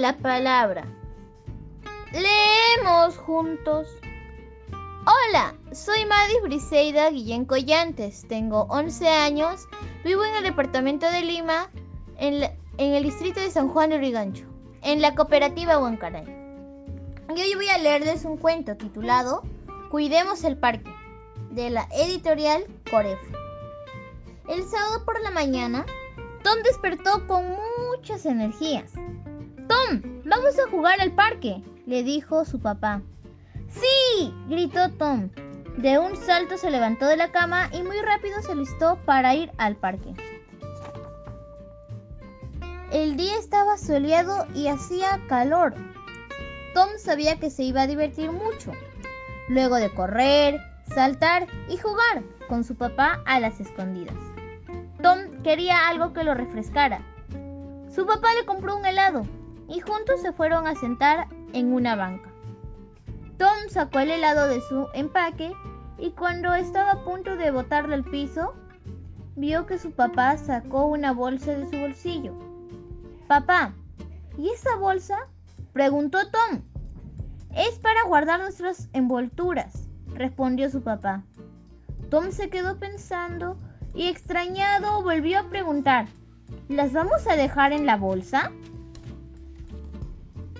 la palabra. Leemos juntos. Hola, soy Madis Briseida Guillén Collantes, tengo 11 años, vivo en el departamento de Lima, en, el distrito de San Juan de Urigancho, en la cooperativa Huancaray. Y hoy voy a leerles un cuento titulado Cuidemos el parque, de la editorial Coref. El sábado por la mañana, Tom despertó con muchas energías. Tom, vamos a jugar al parque, le dijo su papá. ¡Sí! gritó Tom. De un salto se levantó de la cama y muy rápido se listó para ir al parque. El día estaba soleado y hacía calor. Tom sabía que se iba a divertir mucho. Luego de correr, saltar y jugar con su papá a las escondidas. Tom quería algo que lo refrescara. Su papá le compró un helado y juntos se fueron a sentar en una banca. Tom sacó el helado de su empaque y cuando estaba a punto de botarlo al piso, vio que su papá sacó una bolsa de su bolsillo. Papá, ¿y esa bolsa? preguntó Tom. Es para guardar nuestras envolturas, respondió su papá. Tom se quedó pensando y extrañado volvió a preguntar, ¿las vamos a dejar en la bolsa?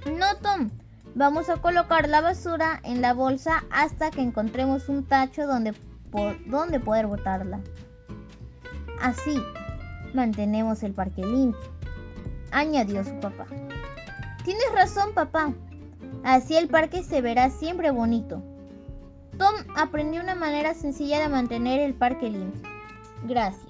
No, Tom, vamos a colocar la basura en la bolsa hasta que encontremos un tacho donde, donde poder botarla. Así, mantenemos el parque limpio, añadió su papá. Tienes razón, papá. Así el parque se verá siempre bonito. Tom aprendió una manera sencilla de mantener el parque limpio. Gracias.